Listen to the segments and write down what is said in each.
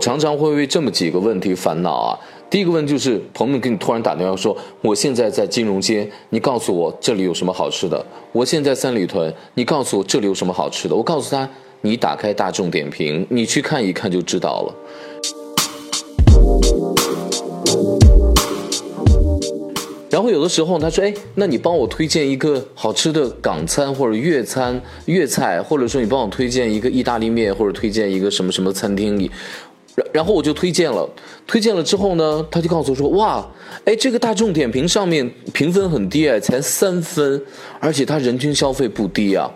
常常会为这么几个问题烦恼啊。第一个问就是朋友们给你突然打电话说，我现在在金融街，你告诉我这里有什么好吃的？我现在三里屯，你告诉我这里有什么好吃的？我告诉他，你打开大众点评，你去看一看就知道了。然后有的时候他说，哎，那你帮我推荐一个好吃的港餐或者粤餐、粤菜，或者说你帮我推荐一个意大利面，或者推荐一个什么什么餐厅里。然然后我就推荐了，推荐了之后呢，他就告诉我说，哇，哎，这个大众点评上面评分很低哎，才三分，而且他人均消费不低啊。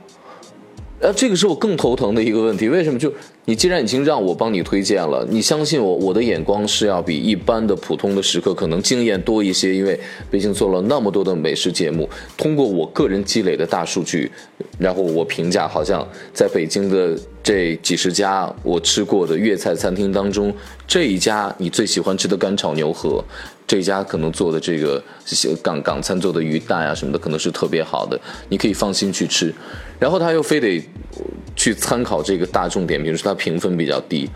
呃，这个是我更头疼的一个问题，为什么？就你既然已经让我帮你推荐了，你相信我，我的眼光是要比一般的普通的食客可能经验多一些，因为毕竟做了那么多的美食节目，通过我个人积累的大数据，然后我评价，好像在北京的这几十家我吃过的粤菜餐厅当中，这一家你最喜欢吃的干炒牛河。这一家可能做的这个港港餐做的鱼蛋啊什么的，可能是特别好的，你可以放心去吃。然后他又非得去参考这个大众点评，说它评分比较低。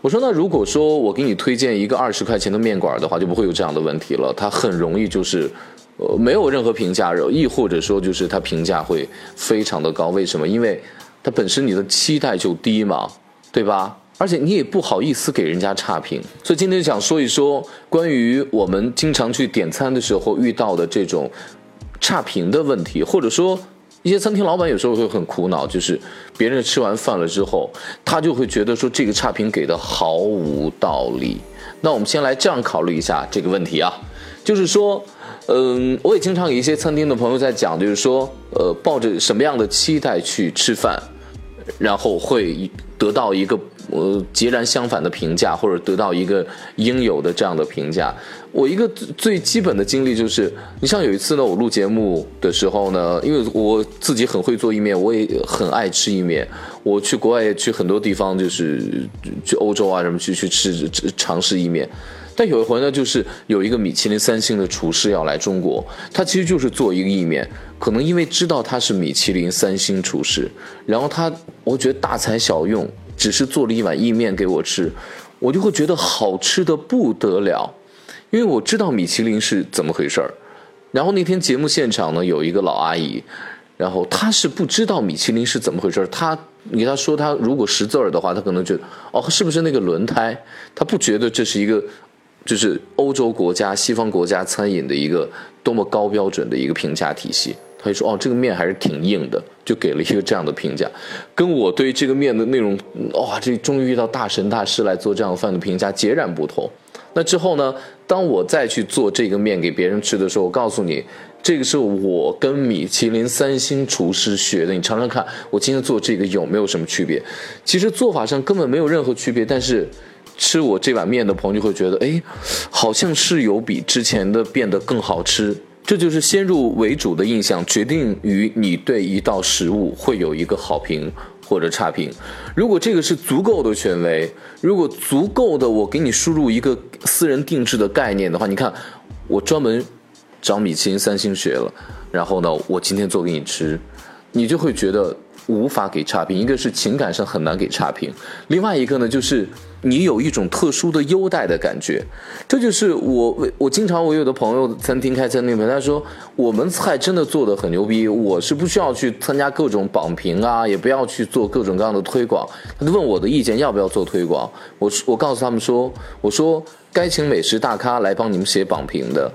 我说那如果说我给你推荐一个二十块钱的面馆的话，就不会有这样的问题了。它很容易就是呃没有任何评价，亦或者说就是它评价会非常的高。为什么？因为它本身你的期待就低嘛，对吧？而且你也不好意思给人家差评，所以今天想说一说关于我们经常去点餐的时候遇到的这种差评的问题，或者说一些餐厅老板有时候会很苦恼，就是别人吃完饭了之后，他就会觉得说这个差评给的毫无道理。那我们先来这样考虑一下这个问题啊，就是说，嗯，我也经常有一些餐厅的朋友在讲，就是说，呃，抱着什么样的期待去吃饭，然后会得到一个。呃，截然相反的评价，或者得到一个应有的这样的评价。我一个最基本的经历就是，你像有一次呢，我录节目的时候呢，因为我自己很会做意面，我也很爱吃意面。我去国外去很多地方，就是去欧洲啊什么去去吃尝试意面。但有一回呢，就是有一个米其林三星的厨师要来中国，他其实就是做一个意面，可能因为知道他是米其林三星厨师，然后他我觉得大材小用。只是做了一碗意面给我吃，我就会觉得好吃的不得了，因为我知道米其林是怎么回事儿。然后那天节目现场呢，有一个老阿姨，然后她是不知道米其林是怎么回事儿。她你给她说，她如果识字儿的话，她可能觉得哦，是不是那个轮胎？她不觉得这是一个，就是欧洲国家、西方国家餐饮的一个多么高标准的一个评价体系。他说：“哦，这个面还是挺硬的，就给了一个这样的评价，跟我对这个面的那种哇，这终于遇到大神大师来做这样的饭的评价截然不同。那之后呢，当我再去做这个面给别人吃的时候，我告诉你，这个是我跟米其林三星厨师学的，你尝尝看，我今天做这个有没有什么区别？其实做法上根本没有任何区别，但是吃我这碗面的朋友就会觉得，哎，好像是有比之前的变得更好吃。”这就是先入为主的印象，决定于你对一道食物会有一个好评或者差评。如果这个是足够的权威，如果足够的我给你输入一个私人定制的概念的话，你看，我专门找米其林三星学了，然后呢，我今天做给你吃，你就会觉得无法给差评。一个是情感上很难给差评，另外一个呢就是。你有一种特殊的优待的感觉，这就是我我经常我有的朋友餐厅开餐厅，他说我们菜真的做的很牛逼，我是不需要去参加各种榜评啊，也不要去做各种各样的推广。他就问我的意见要不要做推广，我我告诉他们说，我说该请美食大咖来帮你们写榜评的，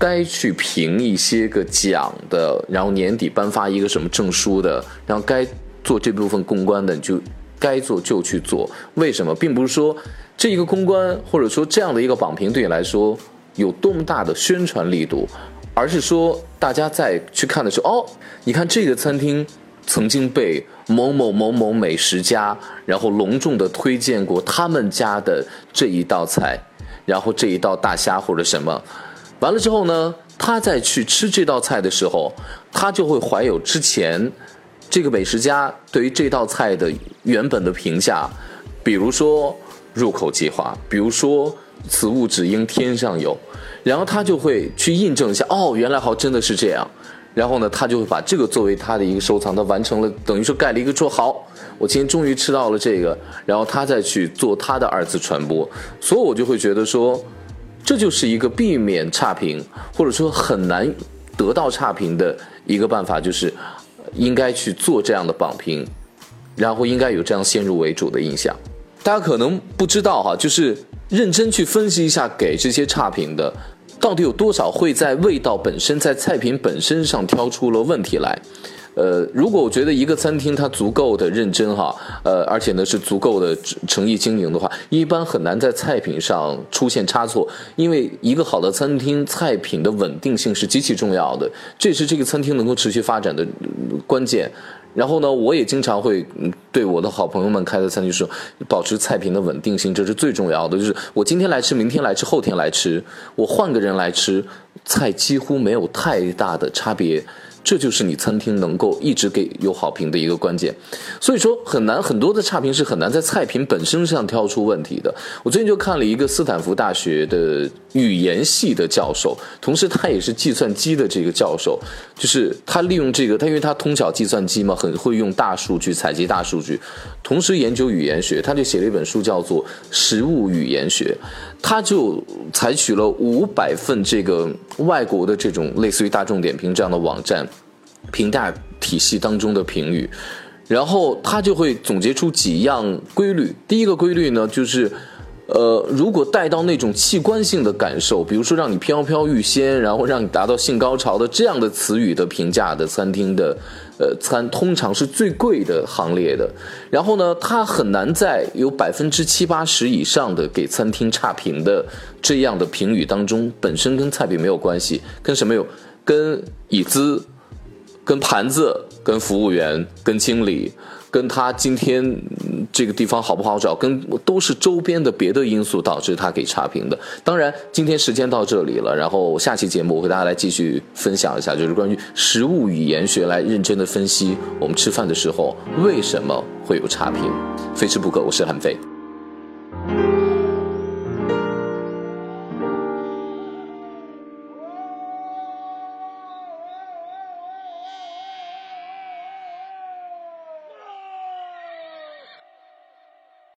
该去评一些个奖的，然后年底颁发一个什么证书的，然后该做这部分公关的你就。该做就去做，为什么？并不是说这一个公关或者说这样的一个榜评对你来说有多么大的宣传力度，而是说大家在去看的时候，哦，你看这个餐厅曾经被某某某某美食家然后隆重的推荐过他们家的这一道菜，然后这一道大虾或者什么，完了之后呢，他再去吃这道菜的时候，他就会怀有之前。这个美食家对于这道菜的原本的评价，比如说入口即化，比如说此物只应天上有，然后他就会去印证一下，哦，原来好真的是这样，然后呢，他就会把这个作为他的一个收藏，他完成了，等于说盖了一个戳。好，我今天终于吃到了这个，然后他再去做他的二次传播，所以我就会觉得说，这就是一个避免差评，或者说很难得到差评的一个办法，就是应该去做这样的榜评，然后应该有这样先入为主的印象。大家可能不知道哈，就是认真去分析一下给这些差评的。到底有多少会在味道本身、在菜品本身上挑出了问题来？呃，如果我觉得一个餐厅它足够的认真哈，呃，而且呢是足够的诚意经营的话，一般很难在菜品上出现差错。因为一个好的餐厅菜品的稳定性是极其重要的，这是这个餐厅能够持续发展的关键。然后呢，我也经常会对我的好朋友们开的餐厅说，保持菜品的稳定性，这是最重要的。就是我今天来吃，明天来吃，后天来吃，我换个人来吃，菜几乎没有太大的差别。这就是你餐厅能够一直给有好评的一个关键，所以说很难很多的差评是很难在菜品本身上挑出问题的。我最近就看了一个斯坦福大学的语言系的教授，同时他也是计算机的这个教授，就是他利用这个，他因为他通晓计算机嘛，很会用大数据采集大数据，同时研究语言学，他就写了一本书叫做《食物语言学》，他就采取了五百份这个外国的这种类似于大众点评这样的网站。评价体系当中的评语，然后他就会总结出几样规律。第一个规律呢，就是，呃，如果带到那种器官性的感受，比如说让你飘飘欲仙，然后让你达到性高潮的这样的词语的评价的餐厅的，呃，餐通常是最贵的行列的。然后呢，它很难在有百分之七八十以上的给餐厅差评的这样的评语当中，本身跟菜品没有关系，跟什么有？跟椅子。跟盘子、跟服务员、跟经理、跟他今天这个地方好不好找，跟都是周边的别的因素导致他给差评的。当然，今天时间到这里了，然后下期节目我和大家来继续分享一下，就是关于食物语言学来认真的分析我们吃饭的时候为什么会有差评，非吃不可。我是韩非。